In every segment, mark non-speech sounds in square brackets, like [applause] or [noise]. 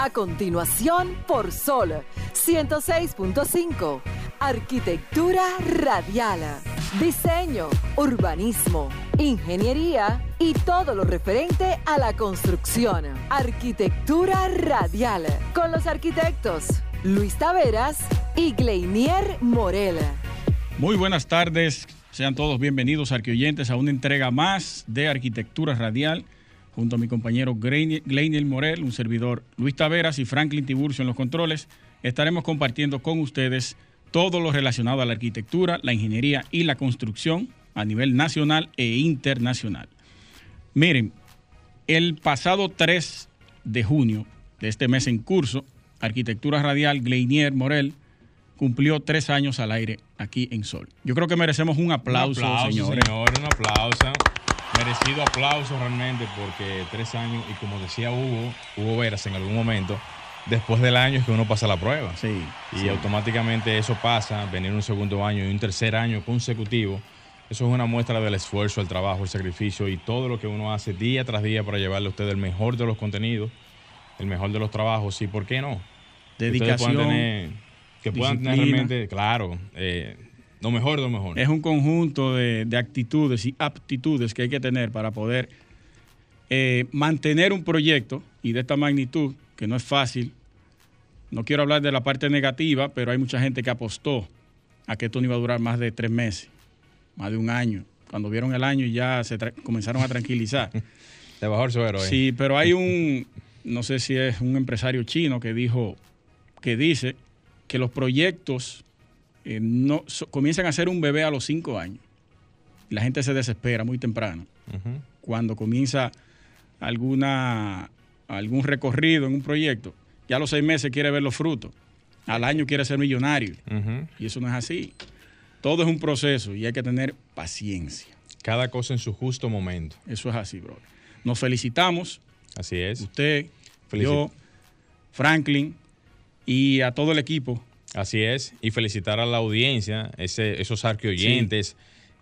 A continuación, por Sol 106.5. Arquitectura radial. Diseño, urbanismo, ingeniería y todo lo referente a la construcción. Arquitectura radial. Con los arquitectos Luis Taveras y Gleinier Morel. Muy buenas tardes. Sean todos bienvenidos, arqueoyentes, a una entrega más de Arquitectura Radial junto a mi compañero Gleinier Morel, un servidor Luis Taveras y Franklin Tiburcio en los controles, estaremos compartiendo con ustedes todo lo relacionado a la arquitectura, la ingeniería y la construcción a nivel nacional e internacional. Miren, el pasado 3 de junio de este mes en curso, Arquitectura Radial Gleinier Morel cumplió tres años al aire aquí en Sol. Yo creo que merecemos un aplauso, un aplauso señores. Señor, un aplauso. Merecido aplauso realmente porque tres años, y como decía Hugo, Hugo Veras en algún momento, después del año es que uno pasa la prueba. Sí. Y sí. automáticamente eso pasa, venir un segundo año y un tercer año consecutivo. Eso es una muestra del esfuerzo, el trabajo, el sacrificio y todo lo que uno hace día tras día para llevarle a usted el mejor de los contenidos, el mejor de los trabajos y, ¿por qué no? Dedicación. Que puedan tener, que puedan tener realmente, claro, eh, lo mejor lo mejor. Es un conjunto de, de, actitudes y aptitudes que hay que tener para poder eh, mantener un proyecto y de esta magnitud, que no es fácil. No quiero hablar de la parte negativa, pero hay mucha gente que apostó a que esto no iba a durar más de tres meses, más de un año. Cuando vieron el año ya se comenzaron a tranquilizar. [laughs] Se bajó el suero. ¿eh? Sí, pero hay un, no sé si es un empresario chino que dijo, que dice que los proyectos eh, no, so, comienzan a ser un bebé a los cinco años. Y la gente se desespera muy temprano. Uh -huh. Cuando comienza alguna, algún recorrido en un proyecto, ya a los seis meses quiere ver los frutos. Al año quiere ser millonario. Uh -huh. Y eso no es así. Todo es un proceso y hay que tener paciencia. Cada cosa en su justo momento. Eso es así, bro. Nos felicitamos. Así es. Usted, Felicit yo, Franklin y a todo el equipo Así es, y felicitar a la audiencia, ese, esos arqueoyentes sí.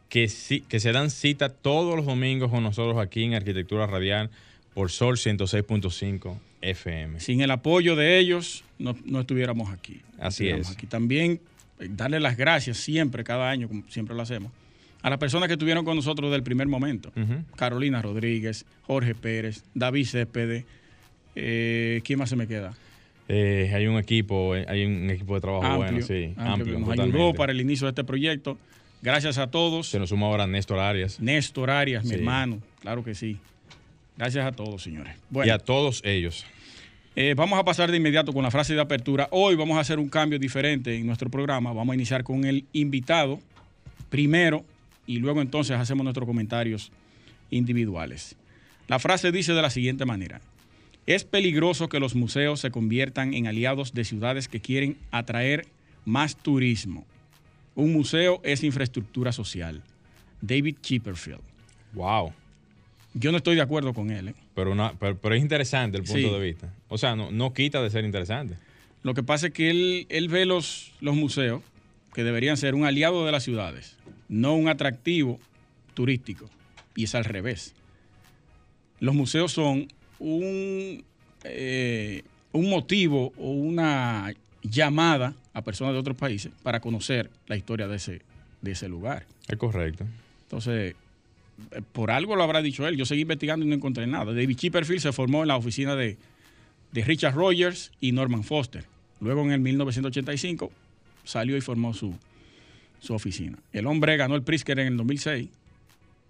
que, sí, que se dan cita todos los domingos con nosotros aquí en Arquitectura Radial por Sol 106.5 FM. Sin el apoyo de ellos, no, no estuviéramos aquí. Así es. Aquí también eh, darle las gracias siempre, cada año, como siempre lo hacemos, a las personas que estuvieron con nosotros desde el primer momento. Uh -huh. Carolina Rodríguez, Jorge Pérez, David Céspedes, eh, ¿quién más se me queda? Eh, hay un equipo, hay un equipo de trabajo amplio, bueno, sí, amplio, amplio nos ayudó para el inicio de este proyecto. Gracias a todos. Se nos suma ahora Néstor Arias. Néstor Arias, sí. mi hermano, claro que sí. Gracias a todos, señores. Bueno, y a todos ellos. Eh, vamos a pasar de inmediato con la frase de apertura. Hoy vamos a hacer un cambio diferente en nuestro programa. Vamos a iniciar con el invitado primero y luego entonces hacemos nuestros comentarios individuales. La frase dice de la siguiente manera. Es peligroso que los museos se conviertan en aliados de ciudades que quieren atraer más turismo. Un museo es infraestructura social. David Chipperfield. Wow. Yo no estoy de acuerdo con él. ¿eh? Pero, una, pero, pero, es interesante el punto sí. de vista. O sea, no, no, quita de ser interesante. Lo que pasa es que él, él ve los, los museos que deberían ser un aliado de las ciudades, no un atractivo turístico. Y es al revés. Los museos son un, eh, un motivo o una llamada a personas de otros países para conocer la historia de ese, de ese lugar. Es correcto. Entonces, eh, por algo lo habrá dicho él. Yo seguí investigando y no encontré nada. David Chipperfield se formó en la oficina de, de Richard Rogers y Norman Foster. Luego, en el 1985, salió y formó su, su oficina. El hombre ganó el Pritzker en el 2006.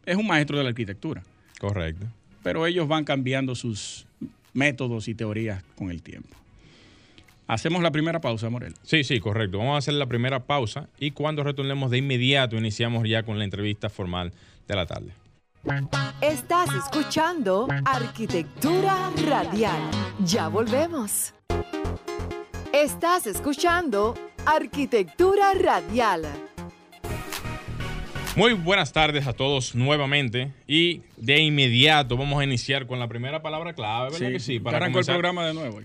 Es un maestro de la arquitectura. Correcto pero ellos van cambiando sus métodos y teorías con el tiempo. Hacemos la primera pausa, Morel. Sí, sí, correcto. Vamos a hacer la primera pausa y cuando retornemos de inmediato iniciamos ya con la entrevista formal de la tarde. Estás escuchando Arquitectura Radial. Ya volvemos. Estás escuchando Arquitectura Radial. Muy buenas tardes a todos nuevamente y de inmediato vamos a iniciar con la primera palabra clave, ¿verdad sí, que sí? Para arrancar el programa de nuevo.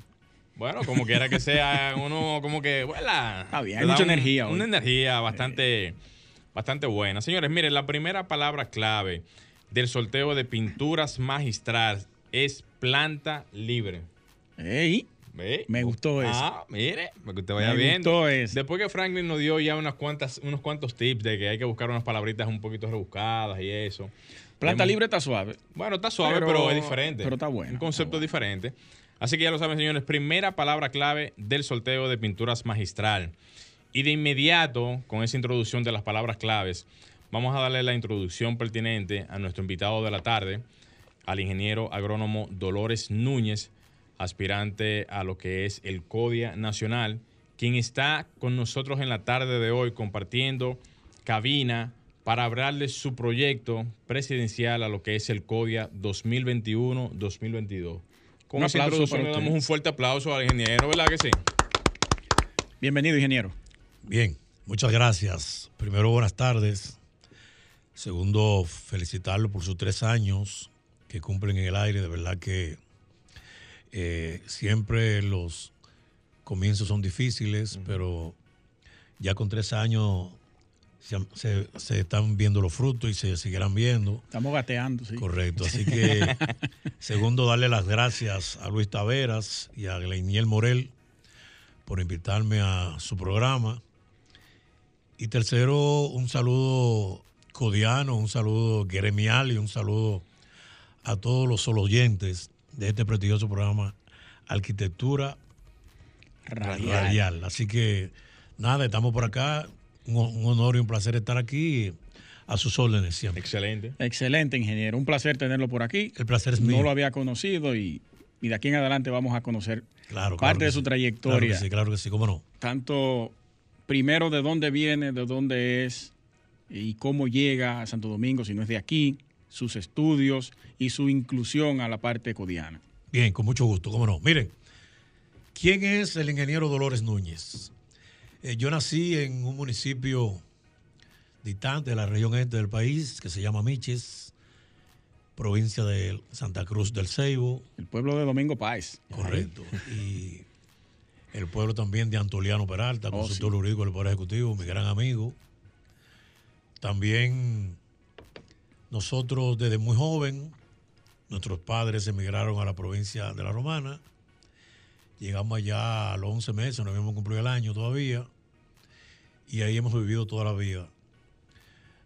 Bueno, como quiera que sea, uno como que, vuela. Está bien, hay mucha un, energía. Una energía bastante, bastante buena. Señores, miren, la primera palabra clave del sorteo de pinturas magistral es planta libre. ¡Ey! Me gustó eso. Ah, mire, que usted vaya Me Gustó eso. Después que Franklin nos dio ya unas cuantas, unos cuantos tips de que hay que buscar unas palabritas un poquito rebuscadas y eso. Planta libre está suave. Bueno, está suave, pero, es diferente. Pero está bueno. Un concepto diferente. Así que ya lo saben, señores. Primera palabra clave del sorteo de pinturas magistral. Y de inmediato, con esa introducción de las palabras claves, vamos a darle la introducción pertinente a nuestro invitado de la tarde, al ingeniero agrónomo Dolores Núñez, aspirante a lo que es el CODIA Nacional, quien está con nosotros en la tarde de hoy compartiendo cabina para hablarle su proyecto presidencial a lo que es el CODIA 2021-2022. Con esa introducción le damos un fuerte aplauso al ingeniero, ¿verdad que sí? Bienvenido, ingeniero. Bien, muchas gracias. Primero, buenas tardes. Segundo, felicitarlo por sus tres años que cumplen en el aire. De verdad que eh, siempre los comienzos son difíciles, pero ya con tres años se, están viendo los frutos y se seguirán viendo. Estamos gateando, sí. Correcto. Así [laughs] que, segundo, darle las gracias a Luis Taveras y a Gleiniel Morel por invitarme a su programa. Y tercero, un saludo codiano, un saludo gremial y un saludo a todos los solo oyentes de este prestigioso programa Arquitectura Radial. Así que nada, estamos por acá. Un, honor y un placer estar aquí a sus órdenes siempre. Excelente. Excelente, ingeniero. Un placer tenerlo por aquí. El placer es mío. No lo había conocido y, de aquí en adelante vamos a conocer parte de su trayectoria. Claro que sí, claro que sí, cómo no. Tanto primero de dónde viene, de dónde es y cómo llega a Santo Domingo, si no es de aquí, sus estudios y su inclusión a la parte codiana. Bien, con mucho gusto, cómo no. Miren, ¿quién es el ingeniero Dolores Núñez? Eh, yo nací en un municipio distante de la región este del país que se llama Miches, provincia de Santa Cruz del Ceibo. El pueblo de Domingo Páez. Correcto. Y el pueblo también de Antoliano Peralta, oh, consultor jurídico del Poder Ejecutivo, mi gran amigo. También nosotros desde muy joven, nuestros padres emigraron a la provincia de La Romana. Llegamos allá a los 11 meses, no habíamos cumplido el año todavía. Y ahí hemos vivido toda la vida.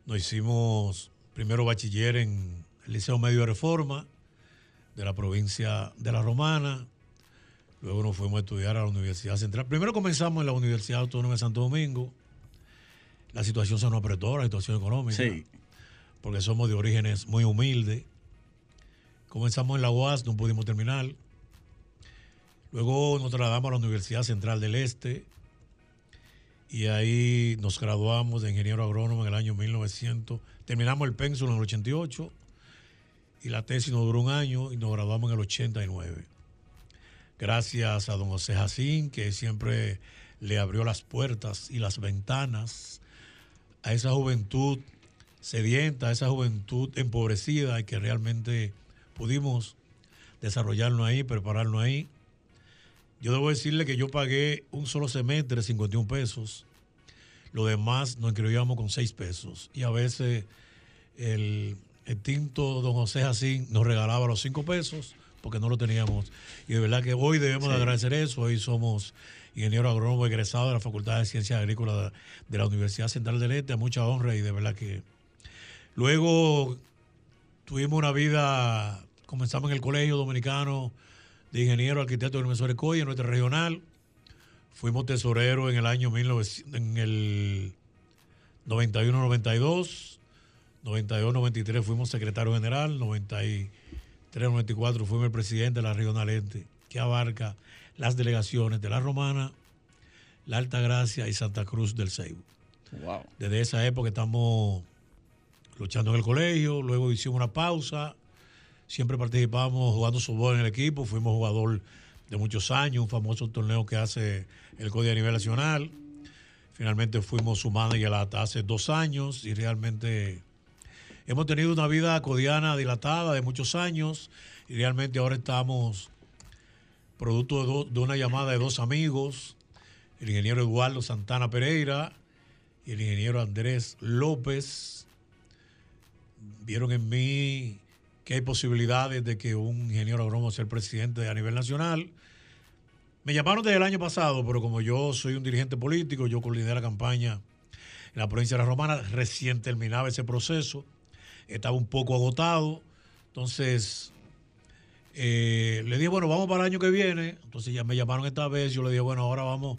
Nos hicimos primero bachiller en el Liceo Medio de Reforma de la provincia de La Romana. Luego nos fuimos a estudiar a la Universidad Central. Primero comenzamos en la Universidad Autónoma de Santo Domingo. La situación se nos apretó, la situación económica. Sí. Porque somos de orígenes muy humildes. Comenzamos en la UAS, no pudimos terminar. Luego nos trasladamos a la Universidad Central del Este. Y ahí nos graduamos de ingeniero agrónomo en el año 1900. Terminamos el pénsul en el 88. Y la tesis nos duró un año y nos graduamos en el 89 gracias a don José Jacín, que siempre le abrió las puertas y las ventanas a esa juventud sedienta, esa juventud empobrecida y que realmente pudimos desarrollarnos ahí, prepararnos ahí. Yo debo decirle que yo pagué un solo semestre 51 pesos. Lo demás nos inscribíamos con 6 pesos. Y a veces el extinto don José Jacín nos regalaba los 5 pesos porque no lo teníamos. Y de verdad que hoy debemos agradecer eso. Hoy somos ingeniero agrónomo egresado de la Facultad de Ciencias Agrícolas de, la Universidad Central del Este, a mucha honra y de verdad que... Luego tuvimos una vida, comenzamos en el Colegio Dominicano de Ingeniero Arquitecto de Profesor Coy, en nuestra regional. Fuimos tesoreros en el año 1900, en el 91-92, 92-93 fuimos secretario general, 90 394 fuimos el presidente de la Regional Este, que abarca las delegaciones de La Romana, La Alta Gracia y Santa Cruz del Ceibo. Desde esa época estamos luchando en el colegio, luego hicimos una pausa, siempre participamos jugando softball en el equipo, fuimos jugador de muchos años, un famoso torneo que hace el Código a nivel nacional. Finalmente fuimos su manager hace dos años y realmente Hemos tenido una vida codiana dilatada de muchos años y realmente ahora estamos producto de, una llamada de dos amigos, el ingeniero Eduardo Santana Pereira y el ingeniero Andrés López. Vieron en mí que hay posibilidades de que un ingeniero agrónomo sea el presidente a nivel nacional. Me llamaron desde el año pasado, pero como yo soy un dirigente político, yo coordiné la campaña en la provincia de La Romana, recién terminaba ese proceso, estaba un poco agotado, entonces eh, le dije, bueno, vamos para el año que viene, entonces ya me llamaron esta vez, yo le dije, bueno, ahora vamos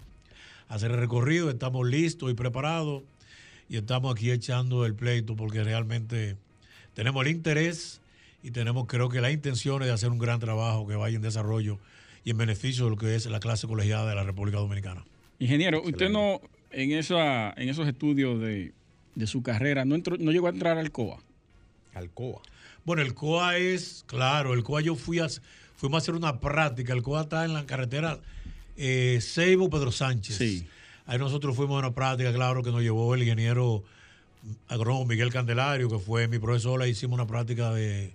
a hacer el recorrido, estamos listos y preparados y estamos aquí echando el pleito porque realmente tenemos el interés y tenemos creo que las intenciones de hacer un gran trabajo que vaya en desarrollo y en beneficio de lo que es la clase colegiada de la República Dominicana. Ingeniero, usted no, en, esa, en esos estudios de, su carrera, no, entró, no llegó a entrar al COA. Al COA. Bueno, el COA es, claro, el COA yo fui a, fuimos a hacer una práctica. El COA está en la carretera eh, Seibo Pedro Sánchez. Sí. Ahí nosotros fuimos a una práctica, claro, que nos llevó el ingeniero agrónomo Miguel Candelario, que fue mi profesor. Ahí hicimos una práctica de,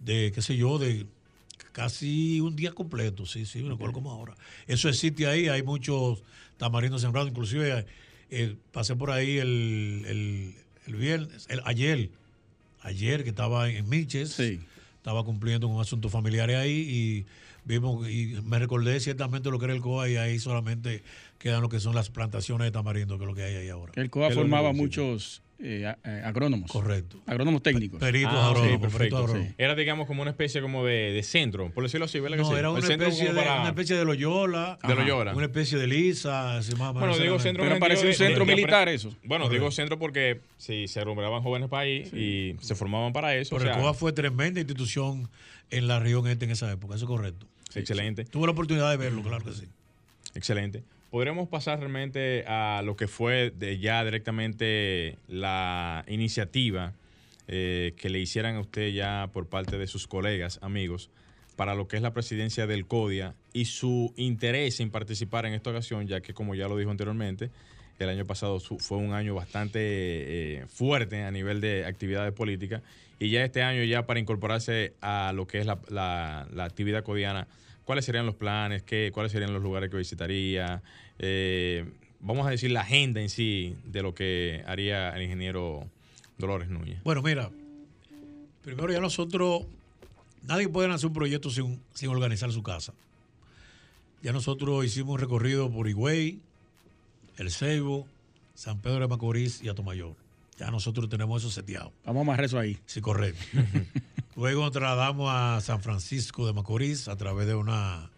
de, qué sé yo, de casi un día completo. Sí, sí, me acuerdo como ahora. Eso existe ahí, hay muchos tamarindos sembrados. Inclusive eh, pasé por ahí el, el, viernes, el, ayer ayer que estaba en Miches, estaba cumpliendo con asuntos familiares ahí y vimos y me recordé ciertamente lo que era el COA y ahí solamente quedan lo que son las plantaciones de tamarindo, que es lo que hay ahí ahora. El COA formaba muchos eh, eh, agrónomos. Correcto. Agrónomos técnicos. Peritos ah, agrónomos. perfecto. Era, digamos, como una especie como de, centro, por decirlo así, ¿verdad? No, era una especie, de, una especie de Loyola. De Loyola. Una especie de Lisa. bueno, digo centro. Pero parece un centro militar eso. Bueno, digo centro porque si se rumbraban jóvenes para ahí y se formaban para eso. Pero el COA fue tremenda institución en la región este en esa época, eso es correcto. Excelente. Tuve la oportunidad de verlo, claro que sí. Excelente podremos pasar realmente a lo que fue de ya directamente la iniciativa eh, que le hicieran a usted ya por parte de sus colegas, amigos, para lo que es la presidencia del CODIA y su interés en participar en esta ocasión, ya que como ya lo dijo anteriormente, el año pasado fue un año bastante eh, fuerte a nivel de actividades políticas y ya este año ya para incorporarse a lo que es la, la actividad codiana cuáles serían los planes, qué, cuáles serían los lugares que visitaría, eh, vamos a decir la agenda en sí de lo que haría el ingeniero Dolores Núñez. Bueno, mira, primero ya nosotros, nadie puede hacer un proyecto sin, sin organizar su casa. Ya nosotros hicimos un recorrido por Higüey, El Ceibo, San Pedro de Macorís y Atomayor. Ya nosotros tenemos eso seteado. Vamos a amarrar eso ahí. Sí, correcto. [laughs] Luego nos trasladamos a San Francisco de Macorís a través de una,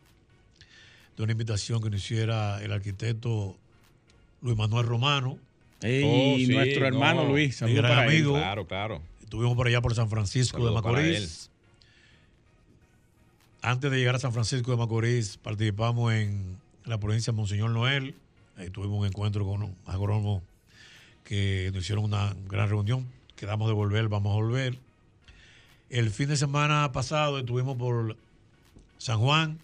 de una invitación que nos hiciera el arquitecto Luis Manuel Romano. y oh, nuestro hermano Luis, mi gran amigo. Claro, claro. Estuvimos por allá por San Francisco de Macorís. Antes de llegar a San Francisco de Macorís, participamos en la provincia de Monseñor Noel. Ahí tuvimos un encuentro con un agrónomo que nos hicieron una gran reunión. Quedamos de volver, vamos a volver. El fin de semana pasado estuvimos por San Juan,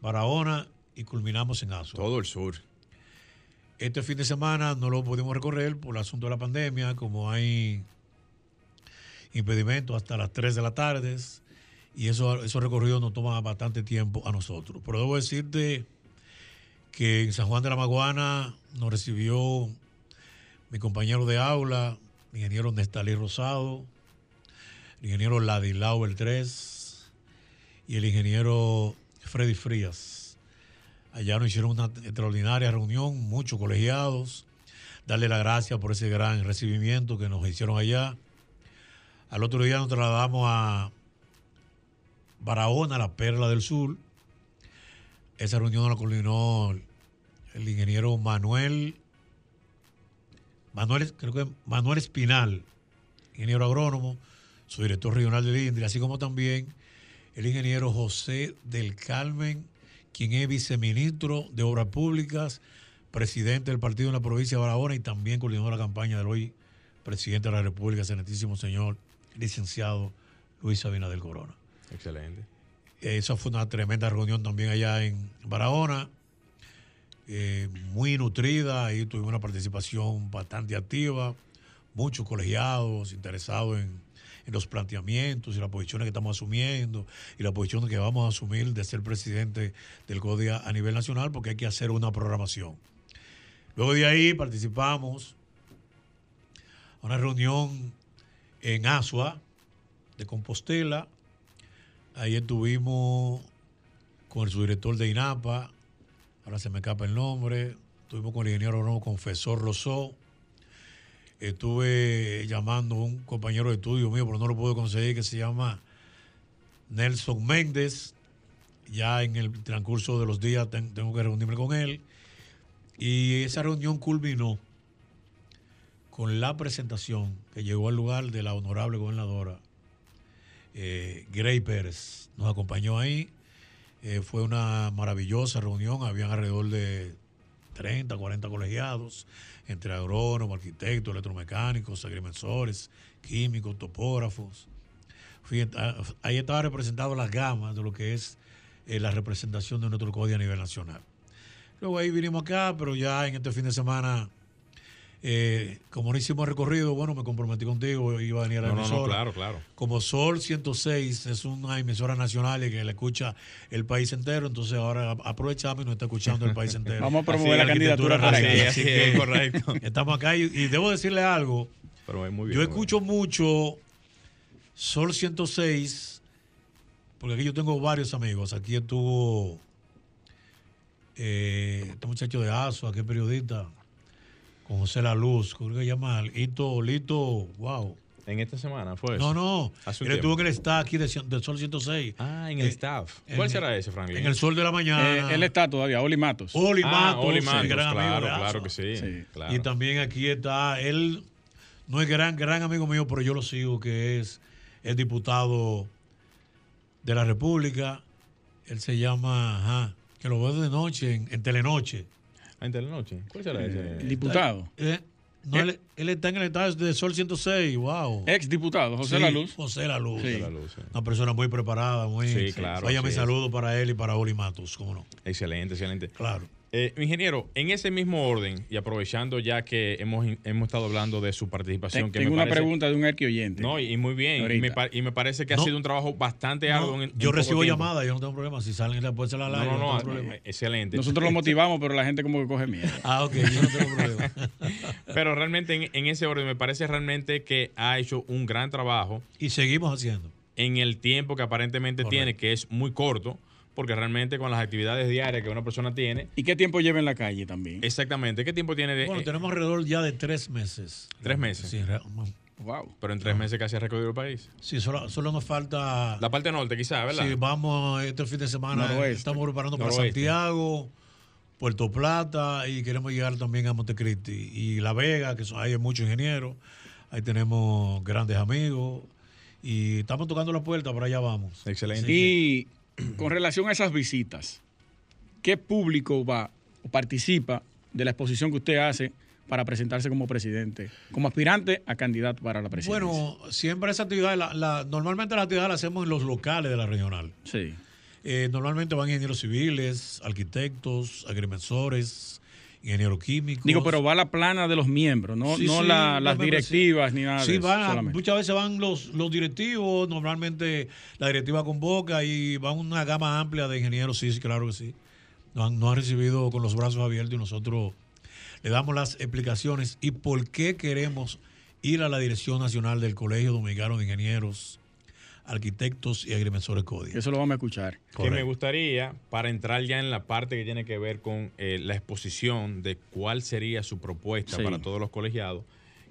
Barahona y culminamos en Azua. Todo el sur. Este fin de semana no lo pudimos recorrer por el asunto de la pandemia, como hay impedimentos hasta las 3 de la tarde y eso, esos recorridos nos toman bastante tiempo a nosotros. Pero debo decirte que en San Juan de la Maguana nos recibió mi compañero de aula, ingeniero Nestalí Rosado, el ingeniero Ladilao el 3 y el ingeniero Freddy Frías. Allá nos hicieron una extraordinaria reunión, muchos colegiados. Darle las gracias por ese gran recibimiento que nos hicieron allá. Al otro día nos trasladamos a Barahona, la Perla del Sur. Esa reunión la coordinó el ingeniero Manuel, Manuel, creo que Manuel Espinal, ingeniero agrónomo, su director regional de INDRI, así como también el ingeniero José del Carmen, quien es viceministro de Obras Públicas, presidente del partido en la provincia de Barahona y también coordinó la campaña del hoy presidente de la República, excelentísimo señor licenciado Luis Sabina del Corona. Excelente. Esa fue una tremenda reunión también allá en Barahona, eh, muy nutrida, ahí tuvimos una participación bastante activa, muchos colegiados interesados en los planteamientos y las posiciones que estamos asumiendo y las posiciones que vamos a asumir de ser presidente del CODIA a nivel nacional, porque hay que hacer una programación. Luego de ahí participamos a una reunión en Asua de Compostela. Ahí estuvimos con el subdirector de INAPA, ahora se me escapa el nombre. Estuvimos con el ingeniero Confesor Rosó. Estuve llamando a un compañero de estudio mío, pero no lo puedo conseguir, que se llama Nelson Méndez. Ya en el transcurso de los días ten- tengo que reunirme con él. Y esa reunión culminó con la presentación que llegó al lugar de la honorable gobernadora eh, Pérez. Nos acompañó ahí. Eh, fue una maravillosa reunión. Habían alrededor de 30, 40 colegiados, entre agrónomos, arquitectos, electromecánicos, agrimensores, químicos, topógrafos. Ah, ahí estaba representado las gamas de lo que es eh, la representación de nuestro código a nivel nacional. Luego ahí vinimos acá, pero ya en este fin de semana, eh, como no hicimos recorrido, bueno, me comprometí contigo, iba a venir a la No, no, no, emisora. claro, claro. Como Sol 106 es una emisora nacional y que la escucha el país entero, entonces ahora aprovechamos y nos está escuchando el país entero. [laughs] Vamos a promover Así, la candidatura para. Así es, correcto. [laughs] Estamos acá y, y debo decirle algo. Pero es muy bien. Yo escucho mucho Sol 106 porque aquí yo tengo varios amigos. Aquí estuvo eh, este muchacho de ASO, aquí periodista, con José La Luz, ¿cómo que se llama? Lito, Lito, wow. En esta semana fue No, eso? no, Hace un él estuvo en el staff aquí de, del Sol 106. Ah, en el Eh, staff. en- ¿Cuál será ese, Franklin? En el Sol de la Mañana. Eh, él está todavía, Oli Matos. Oli Ah, Matos, Oli el Matos, gran amigo claro, claro que sí. Sí. claro. Y también aquí está, él no es gran, gran amigo mío, pero yo lo sigo, que es el diputado de la República. Él se llama, ajá, que lo veo de noche, en, en Telenoche. Ah, en Telenoche. ¿Cuál será ese? El diputado. Eh, no, él, él está en el estado de Sol 106, wow. Ex diputado, José Sí, La Luz. José La Luz. Sí. La. Una persona muy preparada, muy... Sí, claro, Vaya mi saludo para él y para Oli Matos, cómo no. Excelente, excelente. Claro. Eh, ingeniero, en ese mismo orden y aprovechando ya que hemos, hemos estado hablando de su participación, Ten- que Tengo me una parece- pregunta de un arquioyente. No, y, y muy bien. Y me, pa- y me parece que ha No. sido un trabajo bastante No, arduo. en- yo recibo llamadas, yo no tengo problema. Si salen después se la No, live, no, no, tengo problema. eh, excelente. Nosotros lo [laughs] motivamos, pero la gente como que coge miedo. [laughs] Ah, ok, yo no tengo problema. [laughs] Pero realmente en, en ese orden me parece realmente que ha hecho un gran trabajo y seguimos haciendo. en el tiempo que aparentemente Correcto. tiene, que es muy corto, porque realmente con las actividades diarias que una persona tiene, ¿Y qué tiempo lleva en la calle también? exactamente, ¿qué tiempo tiene de...? Bueno, eh, tenemos alrededor ya de tres meses. ¿Tres meses? Sí, re- Wow. pero en tres meses casi ha recorrido el país. sí solo, solo nos falta. La parte norte quizás, ¿verdad? Sí, vamos este fin de semana. Noroeste. Estamos preparando para Noroeste. Santiago, Puerto Plata y queremos llegar también a Montecristi. Y La Vega, que son, hay muchos ingenieros. Ahí tenemos grandes amigos. Y estamos tocando la puerta, para allá vamos. Excelente. Y [clears throat] con relación a esas visitas, ¿qué público va o participa de la exposición que usted hace para presentarse como presidente, como aspirante a candidato para la presidencia? Bueno, siempre esa actividad, la, la- normalmente la actividad la hacemos en los locales de la regional. sí. Eh, normalmente van ingenieros civiles, arquitectos, agrimensores, ingenieros químicos. Digo, pero va la plana de los miembros, no, Sí, no sí, la- no las directivas ni nada Sí, de eso, solamente. muchas veces van los, los directivos, normalmente la directiva convoca y van una gama amplia de ingenieros, sí, sí, claro que sí. Nos han, nos han recibido con los brazos abiertos y nosotros le damos las explicaciones y por qué queremos ir a la Dirección Nacional del Colegio Dominicano de Ingenieros, Arquitectos y Agrimensores Código. Eso lo vamos a escuchar. que me Correcto. gustaría, para entrar ya en la parte que tiene que ver con eh, la exposición de cuál sería su propuesta Sí. para todos los colegiados,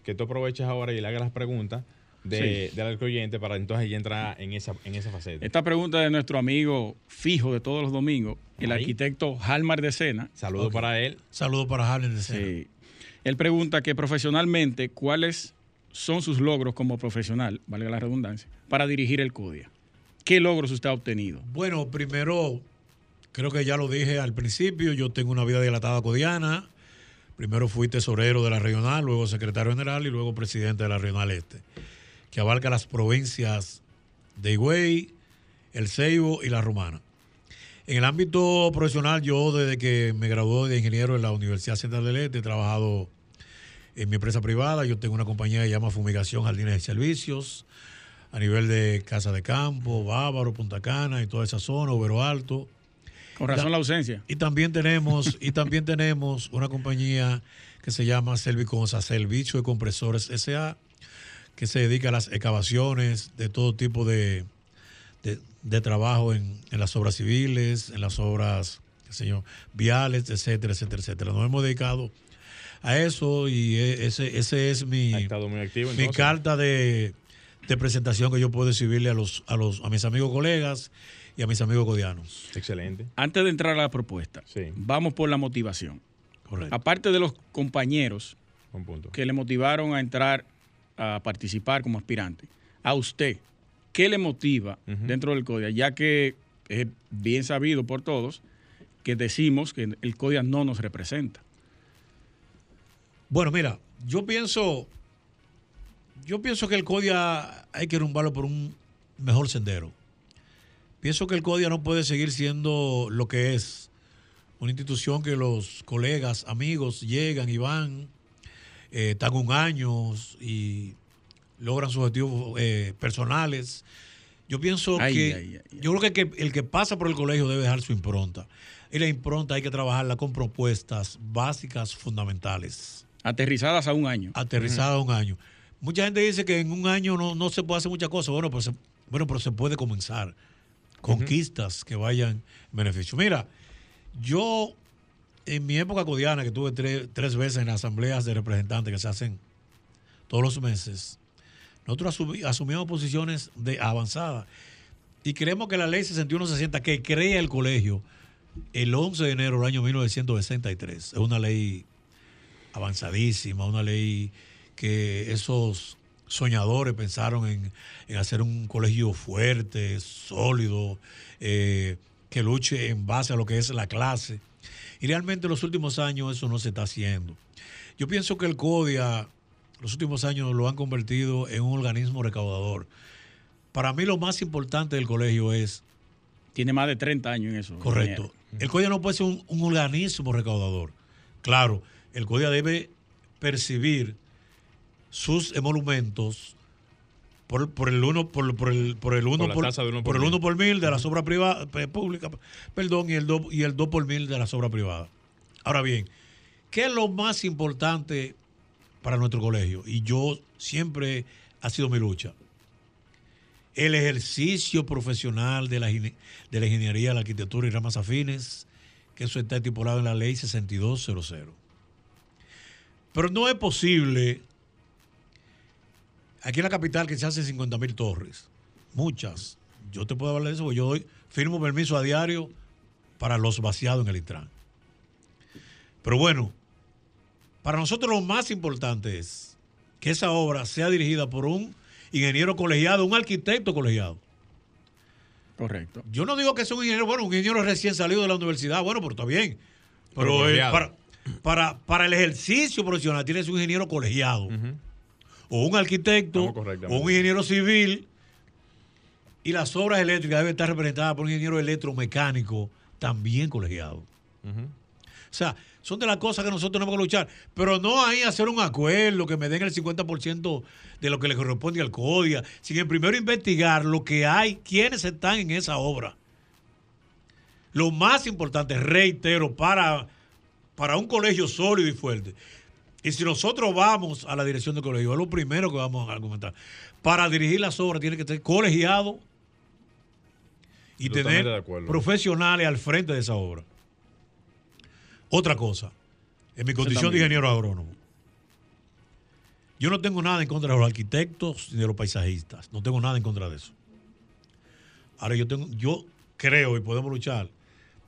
que tú aproveches ahora y le hagas las preguntas de, del oyente para entonces ya entrar en esa, en esa faceta. Esta pregunta de nuestro amigo fijo de todos los domingos, el Ahí. arquitecto Halmar de Sena. Saludos Ok. para él. Saludos para Harlem de Sena. Sí. Él pregunta que profesionalmente, ¿cuáles son sus logros como profesional, valga la redundancia, para dirigir el CUDIA? ¿Qué logros usted ha obtenido? Bueno, primero, creo que ya lo dije al principio, yo tengo una vida dilatada codiana. Primero fui tesorero de la regional, luego secretario general y luego presidente de la regional este, que abarca las provincias de Higüey, El Ceibo y La Romana. En el ámbito profesional, yo desde que me gradué de ingeniero en la Universidad Central del Este, he trabajado en mi empresa privada. Yo tengo una compañía que se llama Fumigación Jardines y Servicios, a nivel de Casa de Campo, Bávaro, Punta Cana y toda esa zona, Ubero Alto. Con razón la ausencia. Y también tenemos, y también tenemos una compañía que se llama Serviconsa, Servicio de Compresores SA, que se dedica a las excavaciones de todo tipo de, de, de trabajo en, en las obras civiles, en las obras señor, viales, etcétera, etcétera, etcétera. Nos hemos dedicado a eso y e, ese, ese es mi, activo. mi carta de, de presentación que yo puedo recibirle a los, a los a mis amigos colegas y a mis amigos codianos. Excelente. Antes de entrar a la propuesta, Sí. vamos por la motivación. Correcto. Aparte de los compañeros Un punto. que le motivaron a entrar a participar como aspirante, a usted, ¿qué le motiva dentro del CODIA? Ya que es bien sabido por todos que decimos que el CODIA no nos representa. Bueno, mira, yo pienso, yo pienso que el CODIA hay que rumbarlo por un mejor sendero. Pienso que el CODIA no puede seguir siendo lo que es, una institución que los colegas, amigos llegan y van, eh, están un año y logran sus objetivos eh, personales. Yo pienso Ay, que, ay, ay, ay. yo creo que el, que el que pasa por el colegio debe dejar su impronta. Y la impronta hay que trabajarla con propuestas básicas, fundamentales Aterrizadas a un año. aterrizada un año. Mucha gente dice que en un año no, no se puede hacer muchas cosas. Bueno, pero se, bueno, pero se puede comenzar. Conquistas que vayan en beneficio. Mira, yo en mi época codiana, que tuve tres, tres veces en asambleas de representantes que se hacen todos los meses, nosotros asumi- asumimos posiciones de avanzada. Y creemos que la ley 6160 que crea el colegio el 11 de enero del año 1963 es una ley avanzadísima, una ley que esos soñadores pensaron en, en hacer un colegio fuerte, sólido, eh, que luche en base a lo que es la clase. Y realmente en los últimos años eso no se está haciendo. Yo pienso que el CODIA, los últimos años lo han convertido en un organismo recaudador. Para mí lo más importante del colegio es Tiene más de 30 años en eso. Correcto. ingeniero. El CODIA no puede ser un, un organismo recaudador. Claro, el CODIA debe percibir sus emolumentos por, por el uno por, por el por el uno Por el mil. uno por mil de la obra privada pública perdón y el dos y el por mil de la obra privada ahora bien qué es lo más importante para nuestro colegio y yo siempre ha sido mi lucha el ejercicio profesional de la, de la ingeniería, la arquitectura y ramas afines, que eso está estipulado en la ley 6200. Pero no es posible, aquí en la capital que se hacen 50 mil torres, muchas, yo te puedo hablar de eso, porque yo doy, firmo permiso a diario para los vaciados en el Intran. Pero bueno, para nosotros lo más importante es que esa obra sea dirigida por un ingeniero colegiado, un arquitecto colegiado. Correcto. Yo no digo que sea un ingeniero, bueno, un ingeniero recién salido de la universidad, bueno, pero está bien. Pero Pero, eh, para, para, para el ejercicio profesional tiene que ser un ingeniero colegiado, o un arquitecto, o un ingeniero civil, y las obras eléctricas deben estar representadas por un ingeniero electromecánico también colegiado. O sea, son de las cosas que nosotros tenemos que luchar. Pero no ahí hacer un acuerdo que me den el 50% de lo que le corresponde al CODIA, sino primero investigar lo que hay, quiénes están en esa obra. Lo más importante, reitero, para, para un colegio sólido y fuerte. Y si nosotros vamos a la dirección del colegio, es lo primero que vamos a argumentar. Para dirigir las obras tiene que ser colegiado y tener acuerdo. profesionales al frente de esa obra. Otra cosa, en mi condición de ingeniero agrónomo, yo no tengo nada en contra de los arquitectos ni de los paisajistas, no tengo nada en contra de eso. Ahora yo tengo, yo creo y podemos luchar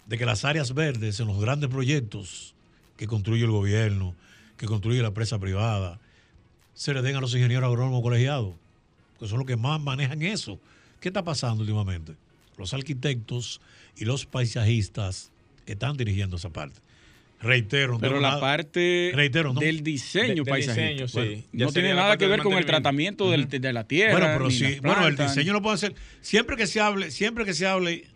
de que las áreas verdes en los grandes proyectos que construye el gobierno, que construye la empresa privada, se le den a los ingenieros agrónomos colegiados, que son los que más manejan eso. ¿Qué está pasando últimamente? Los arquitectos y los paisajistas están dirigiendo esa parte. Reitero, no Pero la nada- parte Reitero, no. del diseño De- del paisajista diseño, sí. bueno, Ya no tiene nada que ver con el tratamiento del- de la tierra. Bueno, pero sí, bueno, el diseño no puede ser. Siempre que se hable, siempre que se hable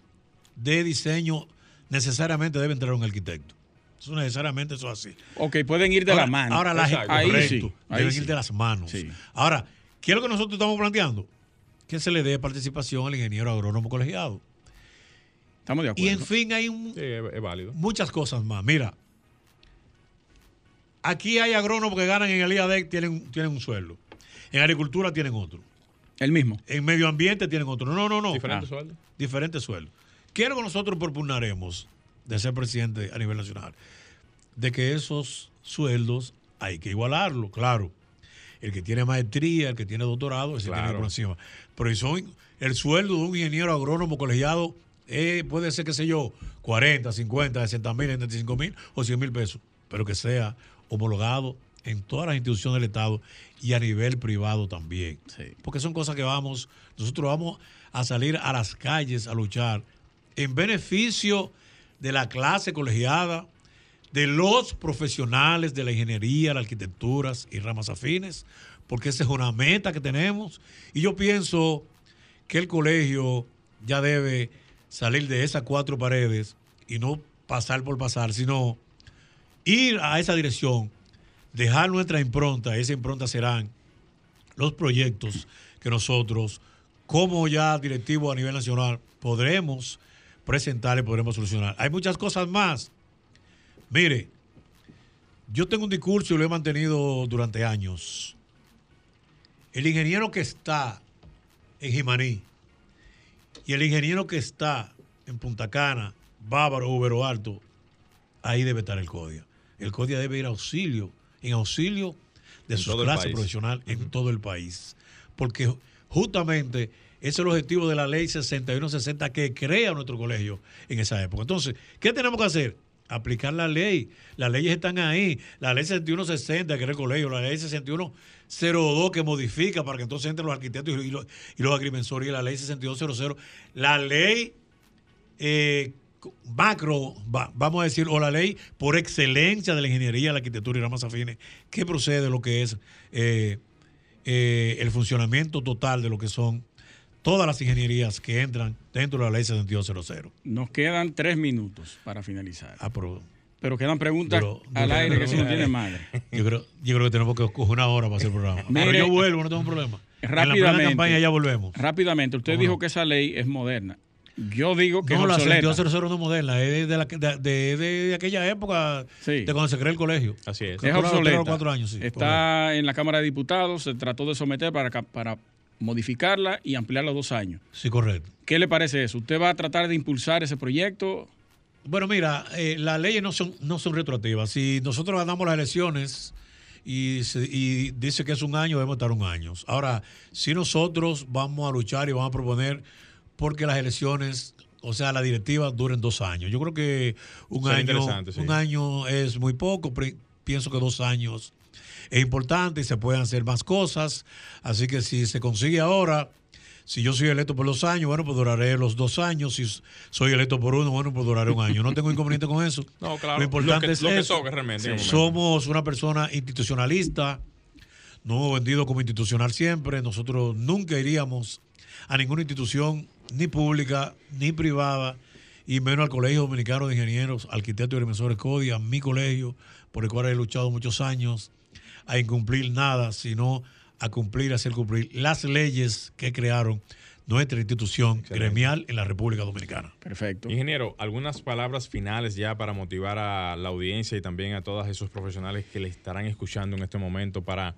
de diseño, necesariamente debe entrar un arquitecto. Eso necesariamente eso es así. Ok, pueden ir de ahora, la mano. Ahora la Exacto. Ahí correcto, sí, ahí deben sí. ir de las manos. Sí. Ahora, ¿qué es lo que nosotros estamos planteando? Que se le dé participación al ingeniero agrónomo colegiado. Estamos de acuerdo. Y en fin, hay un- Sí, es, es válido. muchas cosas más. Mira, aquí hay agrónomos que ganan en el IADEC, tienen, tienen un sueldo. En agricultura tienen otro. El mismo. En medio ambiente tienen otro. No, no, no. Diferentes Ah. sueldos. diferentes sueldos. ¿Qué es lo que nosotros propugnaremos? De ser presidente a nivel nacional, de que esos sueldos hay que igualarlo, claro. El que tiene maestría, el que tiene doctorado, ese tiene que por encima. Pero son, el sueldo de un ingeniero agrónomo colegiado eh, puede ser, qué sé yo, 40, 50, 60 mil, 75 mil o 100 mil pesos, pero que sea homologado en todas las instituciones del Estado y a nivel privado también. Porque son cosas que vamos, nosotros vamos a salir a las calles a luchar en beneficio de la clase colegiada, de los profesionales de la ingeniería, la arquitectura y ramas afines, porque esa es una meta que tenemos. Y yo pienso que el colegio ya debe salir de esas cuatro paredes y no pasar por pasar, sino ir a esa dirección, dejar nuestra impronta, esa impronta serán los proyectos que nosotros, como ya directivo a nivel nacional, podremos presentar y podremos solucionar. Hay muchas cosas más. Mire, yo tengo un discurso y lo he mantenido durante años. El ingeniero que está en Jimaní y el ingeniero que está en Punta Cana, Bávaro, Ubero Alto, ahí debe estar el CODIA. El CODIA debe ir a auxilio, en auxilio de su clase profesional en todo el país. Porque justamente es el objetivo de la ley 6160 que crea nuestro colegio en esa época. Entonces, ¿qué tenemos que hacer? Aplicar la ley. Las leyes están ahí. La ley 6160 que era el colegio, la ley 6102 que modifica para que entonces entren los arquitectos y los, y los agrimensores y la ley 6200. La ley eh, macro, vamos a decir, o la ley por excelencia de la ingeniería, la arquitectura y ramas afines, que procede lo que es eh, eh, el funcionamiento total de lo que son todas las ingenierías que entran dentro de la ley 7200. Nos quedan tres minutos para finalizar. Ah, pero, quedan preguntas al aire que si no tiene madre. Yo creo, yo creo que tenemos que coger una hora para hacer el programa. [laughs] pero yo vuelvo, no tengo problema. Rápidamente, en la campaña ya volvemos. Rápidamente, usted dijo que esa ley es moderna. Yo digo que no, es la 7200 no es moderna, es de, la, de, de, aquella época de cuando se creó el colegio. Así es. Es obsoleta. Cuatro años, sí, Está en la Cámara de Diputados, se trató de someter para, para modificarla y ampliarla dos años. Sí, correcto. ¿Qué le parece eso? ¿Usted va a tratar de impulsar ese proyecto? Bueno, mira, eh, las leyes no son, no son retroactivas. Si nosotros ganamos las elecciones y, y dice que es un año, debemos estar un año. Ahora, si nosotros vamos a luchar y vamos a proponer porque las elecciones, o sea, la directiva duren dos años. Yo creo que un, año, un año es muy poco, pienso que dos años es importante y se pueden hacer más cosas. Así que si se consigue ahora, si yo soy electo por dos años, bueno, pues duraré los dos años. Si soy electo por uno, bueno, pues duraré un año. No tengo inconveniente con eso. [laughs] No, claro. Lo importante es lo que realmente. somos una persona institucionalista. No hemos vendido como institucional siempre. Nosotros nunca iríamos a ninguna institución ni pública, ni privada, y menos al Colegio Dominicano de Ingenieros, Arquitectos y Agrimensores CODIA, mi colegio, por el cual he luchado muchos años, a incumplir nada, sino a cumplir, a hacer cumplir las leyes que crearon nuestra institución gremial en la República Dominicana. Perfecto. Ingeniero, algunas palabras finales ya para motivar a la audiencia y también a todos esos profesionales que le estarán escuchando en este momento para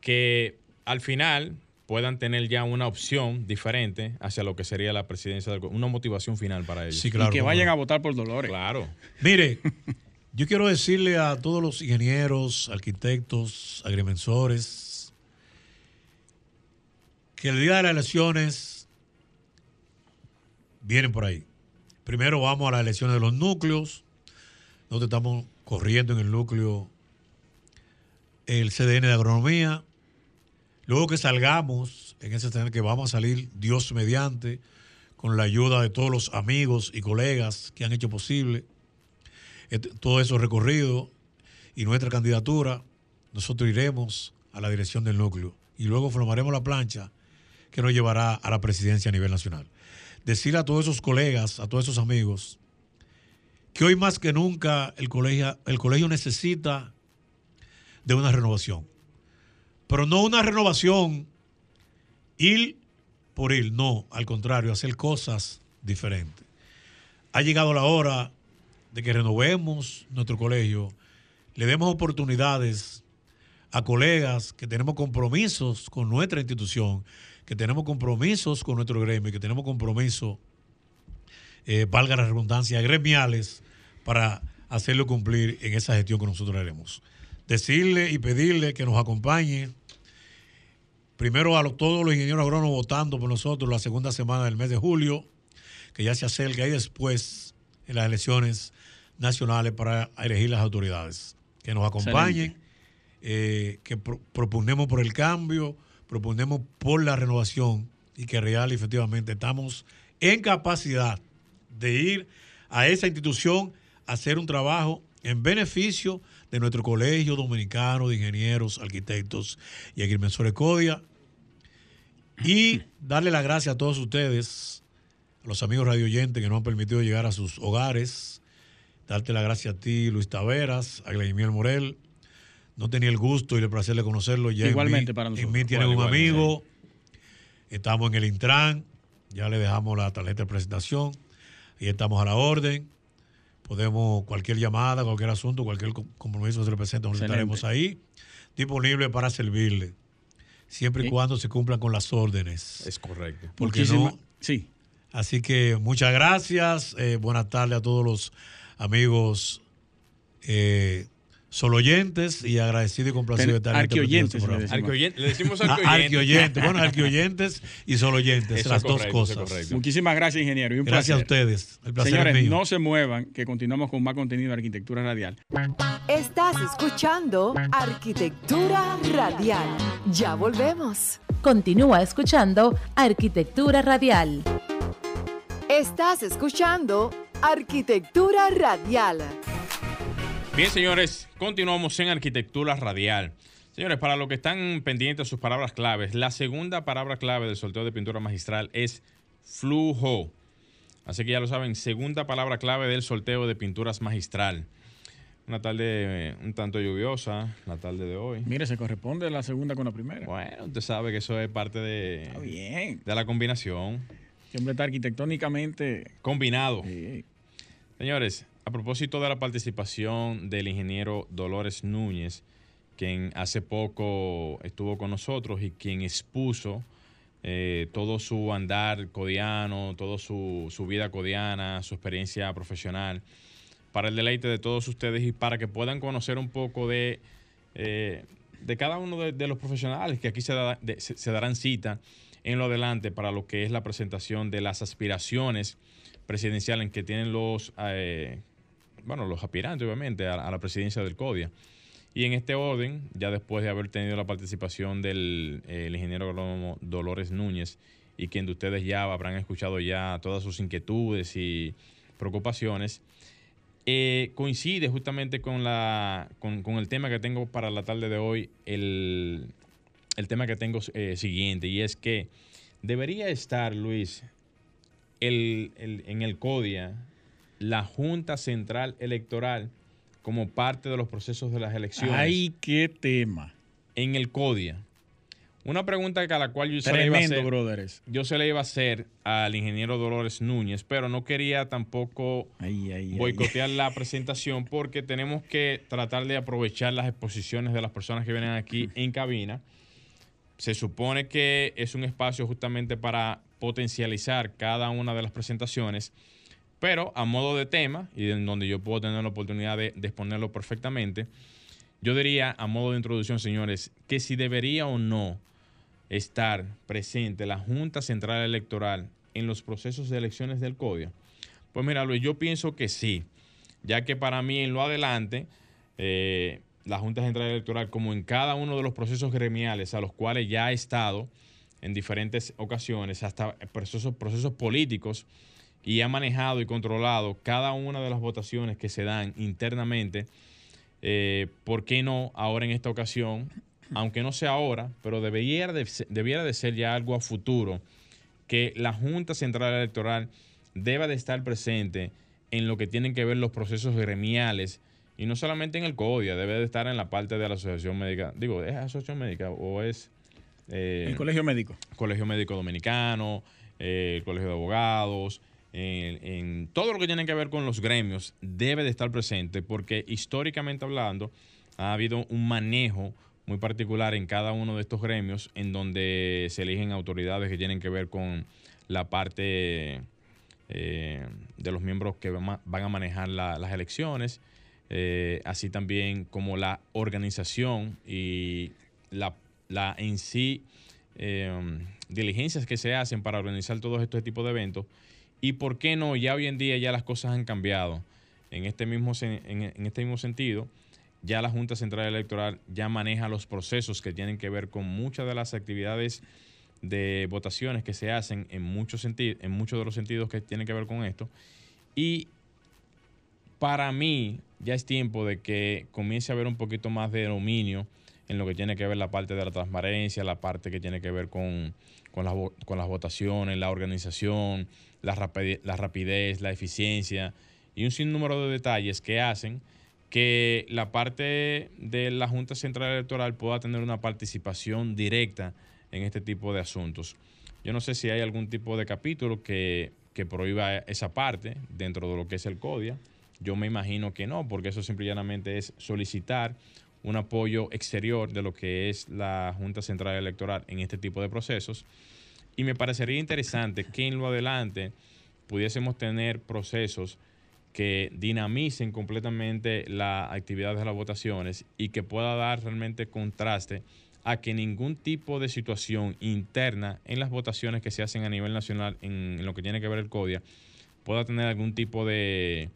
que al final puedan tener ya una opción diferente hacia lo que sería la presidencia del una motivación final para ellos. Sí, claro. Y que vayan a votar por Dolores. Claro. Mire, [laughs] yo quiero decirle a todos los ingenieros, arquitectos, agrimensores, que el día de las elecciones vienen por ahí. Primero vamos a las elecciones de los núcleos. Nosotros estamos corriendo en el núcleo el CDN de agronomía, Luego que salgamos en ese tener que vamos a salir, Dios mediante, con la ayuda de todos los amigos y colegas que han hecho posible todo eso recorrido y nuestra candidatura, nosotros iremos a la dirección del núcleo y luego formaremos la plancha que nos llevará a la presidencia a nivel nacional. Decir a todos esos colegas, a todos esos amigos, que hoy más que nunca el colegio, el colegio necesita de una renovación pero no una renovación ir por ir, no, al contrario, hacer cosas diferentes. Ha llegado la hora de que renovemos nuestro colegio, le demos oportunidades a colegas que tenemos compromisos con nuestra institución, que tenemos compromisos con nuestro gremio, que tenemos compromiso eh, valga la redundancia, gremiales para hacerlo cumplir en esa gestión que nosotros haremos. Decirle y pedirle que nos acompañe primero a todos los ingenieros agrónomos votando por nosotros la segunda semana del mes de julio, que ya se acerca, y después en las elecciones nacionales para elegir las autoridades. Que nos acompañen, eh, que proponemos por el cambio, proponemos por la renovación y que real efectivamente estamos en capacidad de ir a esa institución a hacer un trabajo en beneficio de nuestro colegio dominicano de ingenieros, arquitectos y agrimensores CODIA. Y darle las gracias a todos ustedes, a los amigos radioyentes que nos han permitido llegar a sus hogares. Darte las gracias a ti, Luis Taveras, a Gleimiel Morel. No tenía el gusto y el placer de conocerlo. Ya Igualmente para nosotros. En mí tiene un amigo. Estamos en el Intran. Ya le dejamos la tarjeta de presentación. Y estamos a la orden. Podemos, cualquier llamada, cualquier asunto, cualquier compromiso se le presenta, nos estaremos ahí, disponible para servirle, siempre y cuando se cumplan con las órdenes. Es correcto. Porque no, sí. Así que muchas gracias, eh, buenas tardes a todos los amigos eh, solo oyentes y agradecido y complacido de estar en este le, le decimos ah, arquioyentes. [laughs] bueno, arquioyentes y solo oyentes, las dos cosas. Muchísimas gracias, ingeniero. Y un gracias a ustedes. El placer Señores, no se muevan, que continuamos con más contenido de Arquitectura Radial. Estás escuchando Arquitectura Radial. Ya volvemos. Continúa escuchando Arquitectura Radial. Estás escuchando Arquitectura Radial. Bien, señores, continuamos en arquitectura radial. Señores, para los que están pendientes de sus palabras claves, la segunda palabra clave del sorteo de pintura magistral es flujo. Así que ya lo saben, segunda palabra clave del sorteo de pinturas magistral. Una tarde eh, un tanto lluviosa, la tarde de hoy. Mire, se corresponde la segunda con la primera. Bueno, usted sabe que eso es parte de, bien. de la combinación. Siempre está arquitectónicamente combinado. Señores, a propósito de la participación del ingeniero Dolores Núñez, quien hace poco estuvo con nosotros y quien expuso eh, todo su andar codiano, toda su, vida codiana, su experiencia profesional, para el deleite de todos ustedes y para que puedan conocer un poco de, eh, de cada uno de, los profesionales que aquí se, darán cita en lo adelante para lo que es la presentación de las aspiraciones presidenciales que tienen los eh, bueno, los aspirantes obviamente a, la presidencia del CODIA. Y en este orden, ya después de haber tenido la participación del ingeniero Dolores Núñez, y quien de ustedes ya habrán escuchado ya todas sus inquietudes y preocupaciones, eh, coincide justamente con, la, con, el tema que tengo para la tarde de hoy, el, tema que tengo eh, siguiente, y es que debería estar, Luis, el, en el CODIA la Junta Central Electoral como parte de los procesos de las elecciones. ¡Ay, qué tema! En el CODIA. Una pregunta a la cual yo se, le iba a hacer, yo se le iba a hacer al ingeniero Dolores Núñez, pero no quería tampoco boicotear la [laughs] presentación porque tenemos que tratar de aprovechar las exposiciones de las personas que vienen aquí en cabina. Se supone que es un espacio justamente para potencializar cada una de las presentaciones pero a modo de tema, y en donde yo puedo tener la oportunidad de, exponerlo perfectamente, yo diría a modo de introducción, señores, que si debería o no estar presente la Junta Central Electoral en los procesos de elecciones del CODIA. Pues mira, Luis, yo pienso que sí, ya que para mí en lo adelante, eh, la Junta Central Electoral, como en cada uno de los procesos gremiales a los cuales ya ha estado en diferentes ocasiones, hasta procesos, políticos, y ha manejado y controlado cada una de las votaciones que se dan internamente, eh, ¿por qué no ahora en esta ocasión, aunque no sea ahora, pero debiera de, debiera de ser ya algo a futuro, que la Junta Central Electoral deba de estar presente en lo que tienen que ver los procesos gremiales y no solamente en el CODIA, debe de estar en la parte de la Asociación Médica, digo, ¿es Asociación Médica o es... Eh, el Colegio Médico. Colegio Médico Dominicano, eh, el Colegio de Abogados, en, todo lo que tiene que ver con los gremios debe de estar presente porque históricamente hablando ha habido un manejo muy particular en cada uno de estos gremios en donde se eligen autoridades que tienen que ver con la parte eh, de los miembros que van a manejar las elecciones, así también como la organización y la, la en sí diligencias que se hacen para organizar todos estos tipos de eventos. Y por qué no, ya hoy en día ya las cosas han cambiado. En este mismo, en este mismo sentido, ya la Junta Central Electoral ya maneja los procesos que tienen que ver con muchas de las actividades de votaciones que se hacen en muchos, en muchos de los sentidos que tienen que ver con esto. Y para mí ya es tiempo de que comience a haber un poquito más de dominio en lo que tiene que ver la parte de la transparencia, la parte que tiene que ver con, con, las, votaciones, la organización, la rapidez, la eficiencia y un sinnúmero de detalles que hacen que la parte de la Junta Central Electoral pueda tener una participación directa en este tipo de asuntos. Yo no sé si hay algún tipo de capítulo que, prohíba esa parte dentro de lo que es el CODIA. Yo me imagino que no, porque eso simplemente es solicitar un apoyo exterior de lo que es la Junta Central Electoral en este tipo de procesos. Y me parecería interesante que en lo adelante pudiésemos tener procesos que dinamicen completamente la actividad de las votaciones y que pueda dar realmente contraste a que ningún tipo de situación interna en las votaciones que se hacen a nivel nacional en, lo que tiene que ver el CODIA pueda tener algún tipo de,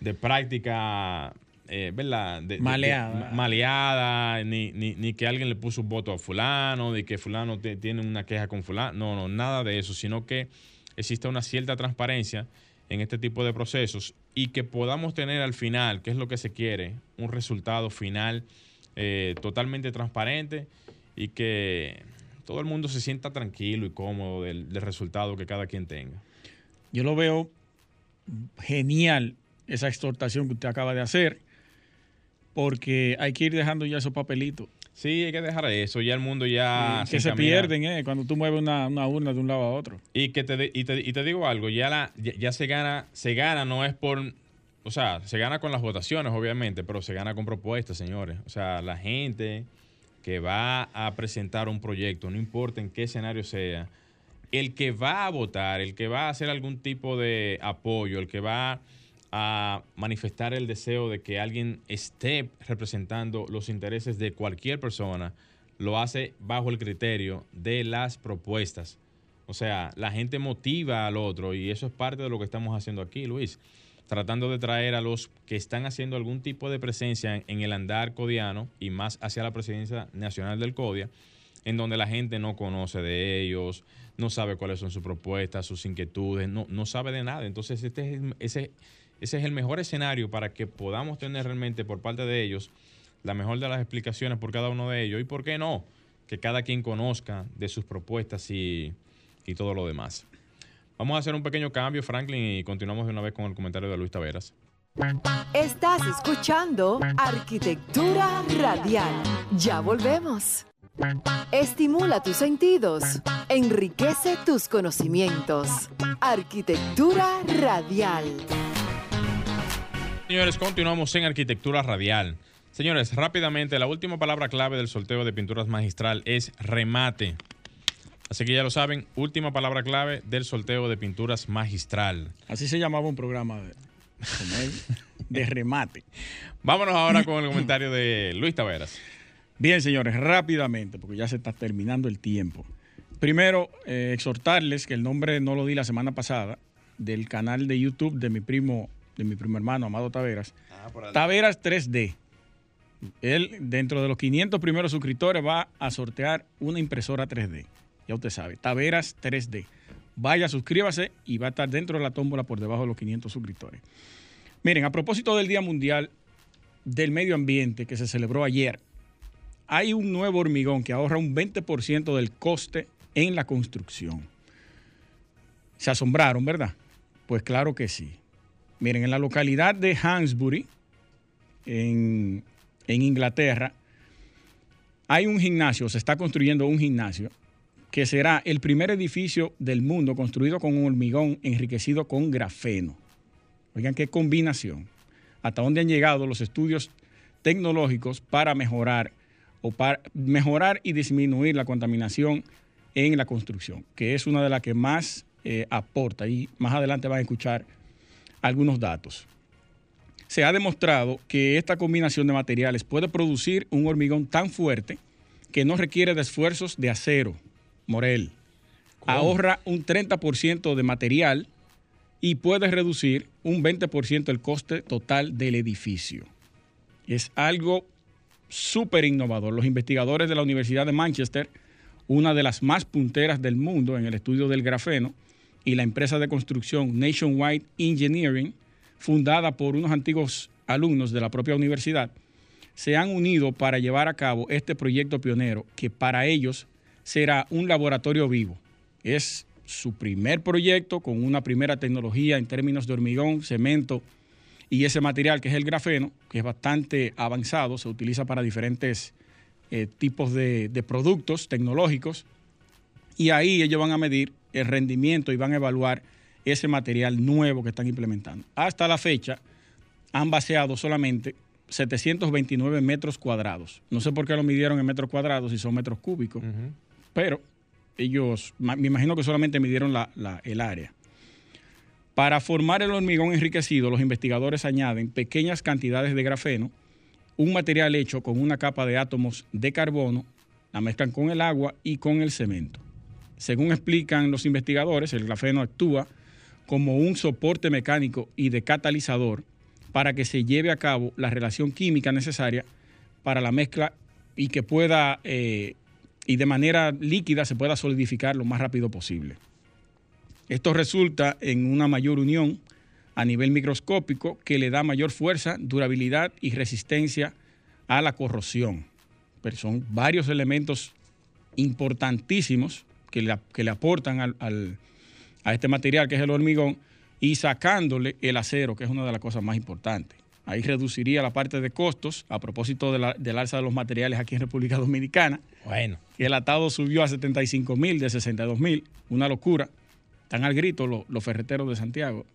de práctica eh, ¿verdad? maleada. maleada, ni, ni, ni, que alguien le puso un voto a fulano, de que fulano tiene una queja con fulano. No, no, nada de eso, sino que existe una cierta transparencia en este tipo de procesos y que podamos tener al final, que es lo que se quiere, un resultado final eh, totalmente transparente y que todo el mundo se sienta tranquilo y cómodo del, resultado que cada quien tenga. Yo lo veo genial esa exhortación que usted acaba de hacer, porque hay que ir dejando ya esos papelitos. Sí, hay que dejar eso. Ya el mundo ya. que se, pierden, ¿eh? Cuando tú mueves una, urna de un lado a otro. Y que te, y te, y te digo algo, ya, la, ya, se gana, se gana, no es por. O sea, se gana con las votaciones, obviamente, pero se gana con propuestas, señores. O sea, la gente que va a presentar un proyecto, no importa en qué escenario sea, el que va a votar, el que va a hacer algún tipo de apoyo, el que va a manifestar el deseo de que alguien esté representando los intereses de cualquier persona, lo hace bajo el criterio de las propuestas. O sea, la gente motiva al otro y eso es parte de lo que estamos haciendo aquí, Luis. Tratando de traer a los que están haciendo algún tipo de presencia en el andar codiano y más hacia la presidencia nacional del CODIA, en donde la gente no conoce de ellos, no sabe cuáles son sus propuestas, sus inquietudes, no, no sabe de nada. Entonces, este es ese ese es el mejor escenario para que podamos tener realmente por parte de ellos la mejor de las explicaciones por cada uno de ellos y por qué no, que cada quien conozca de sus propuestas y, todo lo demás. Vamos a hacer un pequeño cambio, Franklin, y continuamos de una vez con el comentario de Luis Taveras. Estás escuchando Arquitectura Radial. Ya volvemos. Estimula tus sentidos, enriquece tus conocimientos. Arquitectura Radial. Señores, continuamos en arquitectura radial. Señores, rápidamente, la última palabra clave del sorteo de pinturas magistral es remate. Así que ya lo saben, última palabra clave del sorteo de pinturas magistral. Así se llamaba un programa de, de remate. [laughs] Vámonos ahora con el comentario de Luis Taveras. Bien, señores, rápidamente, porque ya se está terminando el tiempo. Primero, eh, exhortarles que el nombre no lo di la semana pasada del canal de YouTube de mi primo de mi primer hermano, Amado Taveras. Ah, Taveras 3D. Él, dentro de los 500 primeros suscriptores, va a sortear una impresora 3D. Ya usted sabe, Taveras 3D. Vaya, suscríbase y va a estar dentro de la tómbola por debajo de los 500 suscriptores. Miren, a propósito del Día Mundial del Medio Ambiente que se celebró ayer, hay un nuevo hormigón que ahorra un 20% del coste en la construcción. Se asombraron, ¿verdad? Pues claro que sí. Miren, en la localidad de Hansbury, en, Inglaterra, hay un gimnasio, se está construyendo un gimnasio que será el primer edificio del mundo construido con un hormigón enriquecido con grafeno. Oigan qué combinación. Hasta dónde han llegado los estudios tecnológicos para mejorar o para mejorar y disminuir la contaminación en la construcción, que es una de las que más eh, aporta. Y más adelante van a escuchar algunos datos. Se ha demostrado que esta combinación de materiales puede producir un hormigón tan fuerte que no requiere de esfuerzos de acero, Morel. Ahorra un 30% de material y puede reducir un 20% el coste total del edificio. Es algo súper innovador. Los investigadores de la Universidad de Manchester, una de las más punteras del mundo en el estudio del grafeno, y la empresa de construcción Nationwide Engineering, fundada por unos antiguos alumnos de la propia universidad, se han unido para llevar a cabo este proyecto pionero que para ellos será un laboratorio vivo. Es su primer proyecto con una primera tecnología en términos de hormigón, cemento y ese material que es el grafeno, que es bastante avanzado, se utiliza para diferentes eh, tipos de, de productos tecnológicos y ahí ellos van a medir el rendimiento y van a evaluar ese material nuevo que están implementando. Hasta la fecha han vaciado solamente 729 metros cuadrados. No sé por qué lo midieron en metros cuadrados si son metros cúbicos, pero ellos, me imagino que solamente midieron el área. Para formar el hormigón enriquecido, los investigadores añaden pequeñas cantidades de grafeno, un material hecho con una capa de átomos de carbono, la mezclan con el agua y con el cemento. Según explican los investigadores, el grafeno actúa como un soporte mecánico y de catalizador para que se lleve a cabo la relación química necesaria para la mezcla y que pueda, eh, y de manera líquida se pueda solidificar lo más rápido posible. Esto resulta en una mayor unión a nivel microscópico que le da mayor fuerza, durabilidad y resistencia a la corrosión. Pero son varios elementos importantísimos que le, aportan a este material que es el hormigón y sacándole el acero, que es una de las cosas más importantes. Ahí reduciría la parte de costos a propósito del alza de los materiales aquí en República Dominicana. Bueno. El atado subió a 75 mil de 62 mil, una locura. Están al grito los, ferreteros de Santiago.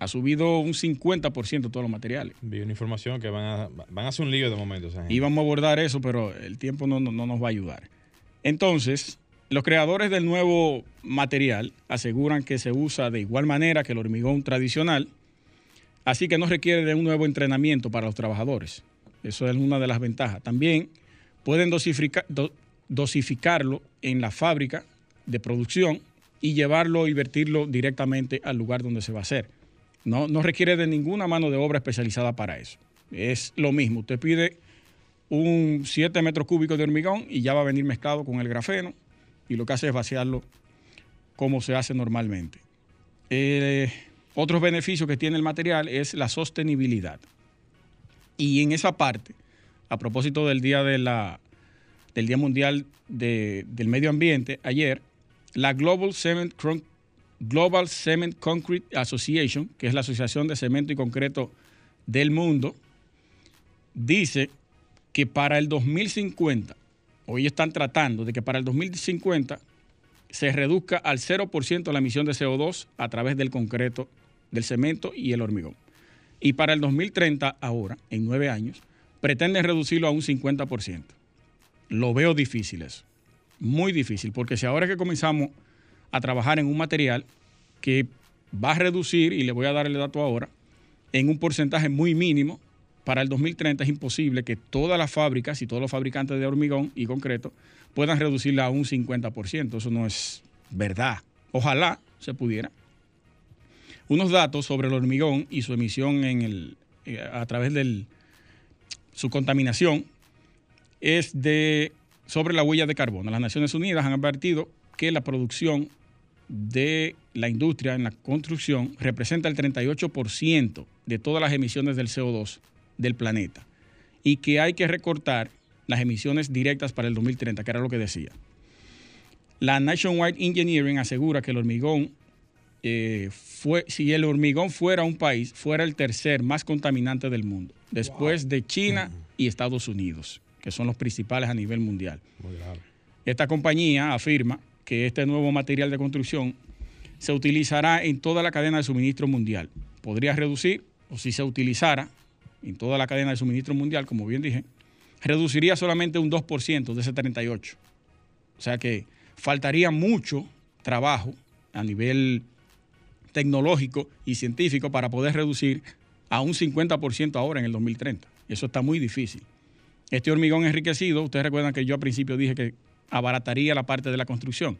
Ha subido un 50% todos los materiales. Vi una información que van a, van a hacer un lío de momento. Y vamos a abordar eso, pero el tiempo no, no nos va a ayudar. Entonces, los creadores del nuevo material aseguran que se usa de igual manera que el hormigón tradicional, así que no requiere de un nuevo entrenamiento para los trabajadores. Eso es una de las ventajas. También pueden dosificarlo en la fábrica de producción y llevarlo y vertirlo directamente al lugar donde se va a hacer. No, no requiere de ninguna mano de obra especializada para eso. Es lo mismo. Usted pide un 7 metros cúbicos de hormigón y ya va a venir mezclado con el grafeno y lo que hace es vaciarlo como se hace normalmente. Eh, otros beneficios que tiene el material es la sostenibilidad. Y en esa parte, a propósito del Día, de la, del día Mundial del Medio Ambiente, ayer, la Global Cement, Global Cement Concrete Association, que es la Asociación de Cemento y Concreto del Mundo, dice que para el 2050 hoy están tratando de que para el 2050 se reduzca al 0% la emisión de CO2 a través del concreto, del cemento y el hormigón. Y para el 2030, ahora, en nueve años, pretenden reducirlo a un 50%. Lo veo difícil eso, muy difícil, porque si ahora que comenzamos a trabajar en un material que va a reducir, y le voy a dar el dato ahora, en un porcentaje muy mínimo para el 2030 es imposible que todas las fábricas y todos los fabricantes de hormigón y concreto puedan reducirla a un 50%. Eso no es verdad. Ojalá se pudiera. Unos datos sobre el hormigón y su emisión en el, eh, a través de su contaminación es de sobre la huella de carbono. Las Naciones Unidas han advertido que la producción de la industria en la construcción representa el 38% de todas las emisiones del CO2 del planeta y que hay que recortar las emisiones directas para el 2030, que era lo que decía. La Nationwide Engineering asegura que el hormigón, eh, fue, si el hormigón fuera un país, fuera el tercer más contaminante del mundo, después de China y Estados Unidos, que son los principales a nivel mundial. Esta compañía afirma que este nuevo material de construcción se utilizará en toda la cadena de suministro mundial. Podría reducir, o si se utilizara, en toda la cadena de suministro mundial, como bien dije, reduciría solamente un 2% de ese 38. O sea que faltaría mucho trabajo a nivel tecnológico y científico para poder reducir a un 50% ahora en el 2030. Eso está muy difícil. Este hormigón enriquecido, ustedes recuerdan que yo al principio dije que abarataría la parte de la construcción,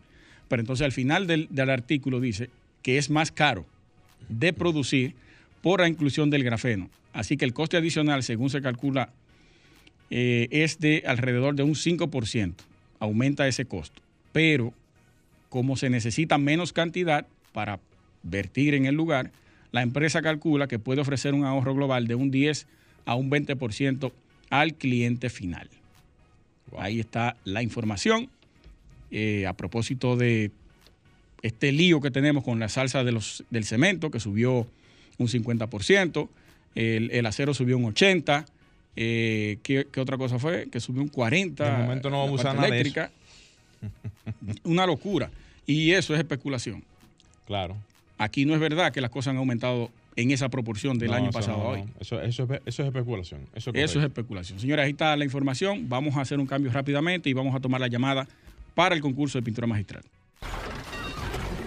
pero entonces al final del, artículo dice que es más caro de producir por la inclusión del grafeno. Así que el coste adicional, según se calcula, eh, es de alrededor de un 5%. Aumenta ese costo. Pero como se necesita menos cantidad para vertir en el lugar, la empresa calcula que puede ofrecer un ahorro global de un 10 a un 20% al cliente final. Ahí está la información. Eh, a propósito de este lío que tenemos con la salsa de los, del cemento, que subió un 50%, el, acero subió un 80%, eh, ¿qué, otra cosa fue? Que subió un 40%. De momento no vamos a usar nada eléctrica. [laughs] Una locura. Y eso es especulación. Claro. Aquí no es verdad que las cosas han aumentado en esa proporción del año pasado a hoy. Eso, eso, es especulación. Eso, es especulación. Señores, ahí está la información. Vamos a hacer un cambio rápidamente y vamos a tomar la llamada para el concurso de pintura magistral.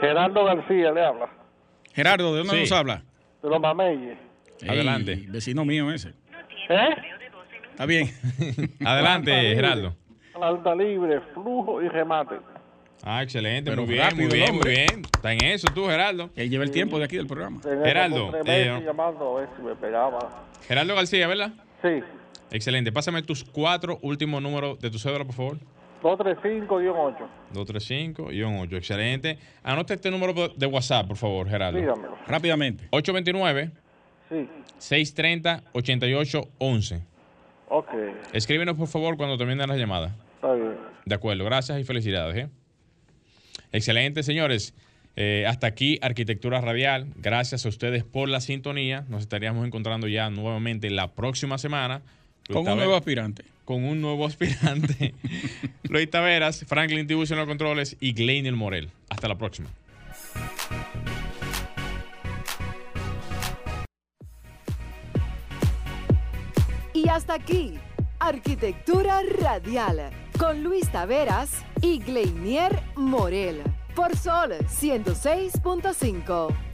Gerardo García le habla. Gerardo, ¿de dónde nos habla? De los Mameyes. Adelante. Vecino mío ese. ¿Eh? Está bien. [laughs] Adelante, Gerardo. Alta libre, flujo y remate. Ah, excelente, muy bien, muy bien, muy bien. Está en eso tú, Gerardo. Él lleva el tiempo de aquí del programa. Gerardo. Eh, llamando a ver si me pegaba. Gerardo García, ¿verdad? Sí. Excelente. Pásame tus cuatro últimos números de tu cédula, por favor. 235-8. 235-8. Excelente. Anote este número de WhatsApp, por favor, Gerardo. Dígamelo. Rápidamente. 829. Sí. 630-8811. Ok. Escríbenos, por favor, cuando termine la llamada. Está bien. De acuerdo. Gracias y felicidades. ¿eh? Excelente, señores. Eh, hasta aquí Arquitectura Radial. Gracias a ustedes por la sintonía. Nos estaríamos encontrando ya nuevamente la próxima semana. Con un nuevo aspirante. Con un nuevo aspirante. [laughs] Luis Taveras, Franklin Distribution Controles y Gleiniel Morel. Hasta la próxima. Y hasta aquí, Arquitectura Radial, con Luis Taveras y Gleinier Morel, por Sol 106.5.